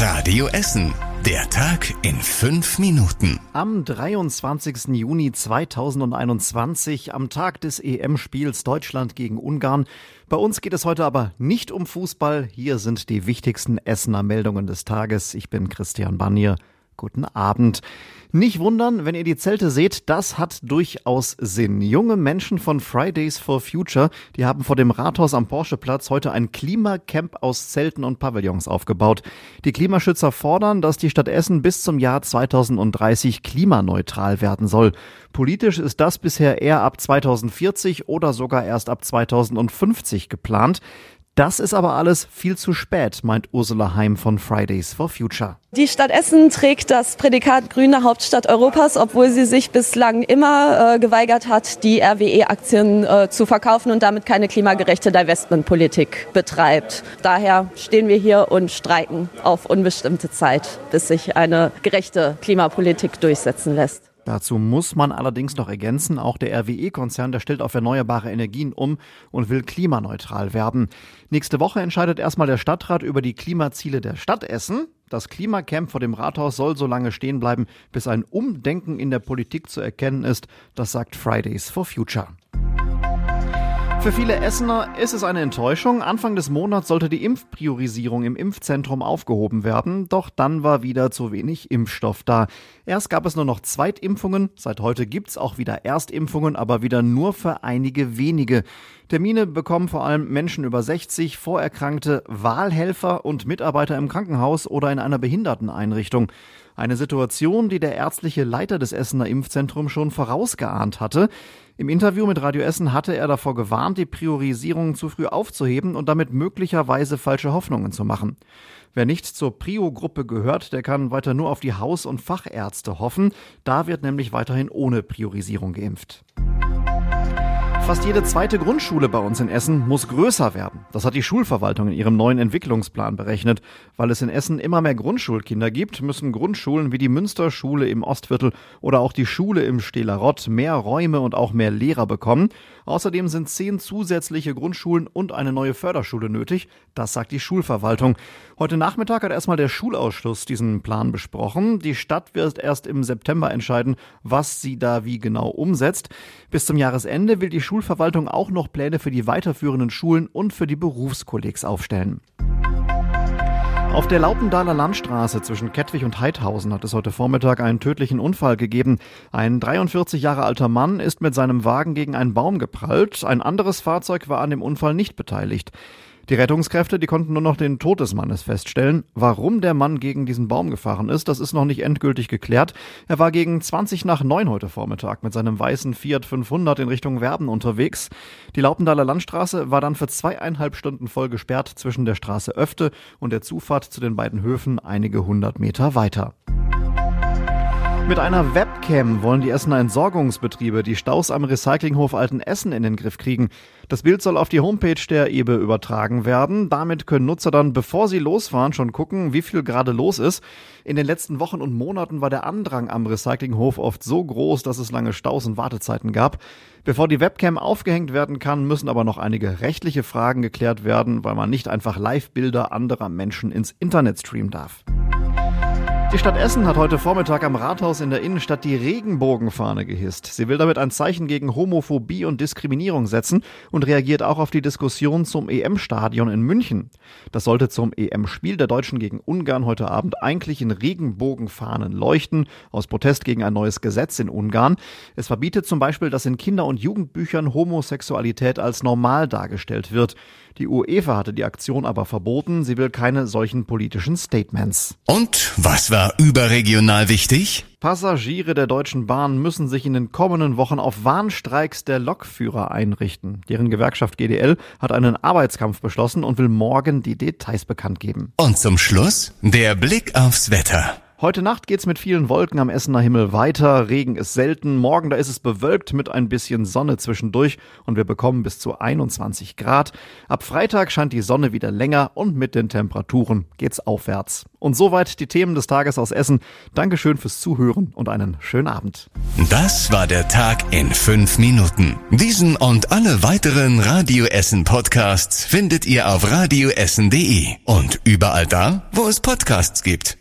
Radio Essen. Der Tag in fünf Minuten. Am 23. Juni 2021, am Tag des EM-Spiels Deutschland gegen Ungarn. Bei uns geht es heute aber nicht um Fußball. Hier sind die wichtigsten Essener Meldungen des Tages. Ich bin Christian Bannier. Guten Abend. Nicht wundern, wenn ihr die Zelte seht, das hat durchaus Sinn. Junge Menschen von Fridays for Future, die haben vor dem Rathaus am Porscheplatz heute ein Klimacamp aus Zelten und Pavillons aufgebaut. Die Klimaschützer fordern, dass die Stadt Essen bis zum Jahr 2030 klimaneutral werden soll. Politisch ist das bisher eher ab 2040 oder sogar erst ab 2050 geplant. Das ist aber alles viel zu spät, meint Ursula Heim von Fridays for Future. Die Stadt Essen trägt das Prädikat grüne Hauptstadt Europas, obwohl sie sich bislang immer äh, geweigert hat, die RWE-Aktien äh, zu verkaufen und damit keine klimagerechte Divestmentpolitik betreibt. Daher stehen wir hier und streiken auf unbestimmte Zeit, bis sich eine gerechte Klimapolitik durchsetzen lässt. Dazu muss man allerdings noch ergänzen, auch der RWE-Konzern, der stellt auf erneuerbare Energien um und will klimaneutral werden. Nächste Woche entscheidet erstmal der Stadtrat über die Klimaziele der Stadt Essen. Das Klimacamp vor dem Rathaus soll so lange stehen bleiben, bis ein Umdenken in der Politik zu erkennen ist. Das sagt Fridays for Future. Für viele Essener ist es eine Enttäuschung. Anfang des Monats sollte die Impfpriorisierung im Impfzentrum aufgehoben werden, doch dann war wieder zu wenig Impfstoff da. Erst gab es nur noch Zweitimpfungen, seit heute gibt's auch wieder Erstimpfungen, aber wieder nur für einige wenige. Termine bekommen vor allem Menschen über 60, Vorerkrankte, Wahlhelfer und Mitarbeiter im Krankenhaus oder in einer Behinderteneinrichtung. Eine Situation, die der ärztliche Leiter des Essener Impfzentrums schon vorausgeahnt hatte. Im Interview mit Radio Essen hatte er davor gewarnt, die Priorisierung zu früh aufzuheben und damit möglicherweise falsche Hoffnungen zu machen. Wer nicht zur Prio-Gruppe gehört, der kann weiter nur auf die Haus- und Fachärzte hoffen. Da wird nämlich weiterhin ohne Priorisierung geimpft. Fast jede zweite Grundschule bei uns in Essen muss größer werden. Das hat die Schulverwaltung in ihrem neuen Entwicklungsplan berechnet. Weil es in Essen immer mehr Grundschulkinder gibt, müssen Grundschulen wie die Münsterschule im Ostviertel oder auch die Schule im Stehlerott mehr Räume und auch mehr Lehrer bekommen. Außerdem sind zehn zusätzliche Grundschulen und eine neue Förderschule nötig. Das sagt die Schulverwaltung. Heute Nachmittag hat erstmal der Schulausschuss diesen Plan besprochen. Die Stadt wird erst im September entscheiden, was sie da wie genau umsetzt. Bis zum Jahresende will die Schul Schulverwaltung auch noch Pläne für die weiterführenden Schulen und für die Berufskollegs aufstellen. Auf der Laupendaler Landstraße zwischen Kettwig und Heidhausen hat es heute Vormittag einen tödlichen Unfall gegeben. Ein 43 Jahre alter Mann ist mit seinem Wagen gegen einen Baum geprallt. Ein anderes Fahrzeug war an dem Unfall nicht beteiligt. Die Rettungskräfte, die konnten nur noch den Tod des Mannes feststellen. Warum der Mann gegen diesen Baum gefahren ist, das ist noch nicht endgültig geklärt. Er war gegen 20 nach 9 heute Vormittag mit seinem weißen Fiat 500 in Richtung Werben unterwegs. Die Laupendaler Landstraße war dann für zweieinhalb Stunden voll gesperrt zwischen der Straße Öfte und der Zufahrt zu den beiden Höfen einige hundert Meter weiter. Mit einer Webcam wollen die Essener Entsorgungsbetriebe die Staus am Recyclinghof Altenessen in den Griff kriegen. Das Bild soll auf die Homepage der EBE übertragen werden. Damit können Nutzer dann, bevor sie losfahren, schon gucken, wie viel gerade los ist. In den letzten Wochen und Monaten war der Andrang am Recyclinghof oft so groß, dass es lange Staus und Wartezeiten gab. Bevor die Webcam aufgehängt werden kann, müssen aber noch einige rechtliche Fragen geklärt werden, weil man nicht einfach Live-Bilder anderer Menschen ins Internet streamen darf. Die Stadt Essen hat heute Vormittag am Rathaus in der Innenstadt die Regenbogenfahne gehisst. Sie will damit ein Zeichen gegen Homophobie und Diskriminierung setzen und reagiert auch auf die Diskussion zum EM-Stadion in München. Das sollte zum EM-Spiel der Deutschen gegen Ungarn heute Abend eigentlich in Regenbogenfahnen leuchten, aus Protest gegen ein neues Gesetz in Ungarn. Es verbietet zum Beispiel, dass in Kinder- und Jugendbüchern Homosexualität als normal dargestellt wird. Die UEFA hatte die Aktion aber verboten. Sie will keine solchen politischen Statements. Und was war überregional wichtig? Passagiere der Deutschen Bahn müssen sich in den kommenden Wochen auf Warnstreiks der Lokführer einrichten. Deren Gewerkschaft GDL hat einen Arbeitskampf beschlossen und will morgen die Details bekannt geben. Und zum Schluss der Blick aufs Wetter. Heute Nacht geht's mit vielen Wolken am Essener Himmel weiter. Regen ist selten. Morgen, da ist es bewölkt mit ein bisschen Sonne zwischendurch und wir bekommen bis zu 21 Grad. Ab Freitag scheint die Sonne wieder länger und mit den Temperaturen geht's aufwärts. Und soweit die Themen des Tages aus Essen. Dankeschön fürs Zuhören und einen schönen Abend. Das war der Tag in fünf Minuten. Diesen und alle weiteren Radio Essen Podcasts findet ihr auf radioessen.de und überall da, wo es Podcasts gibt.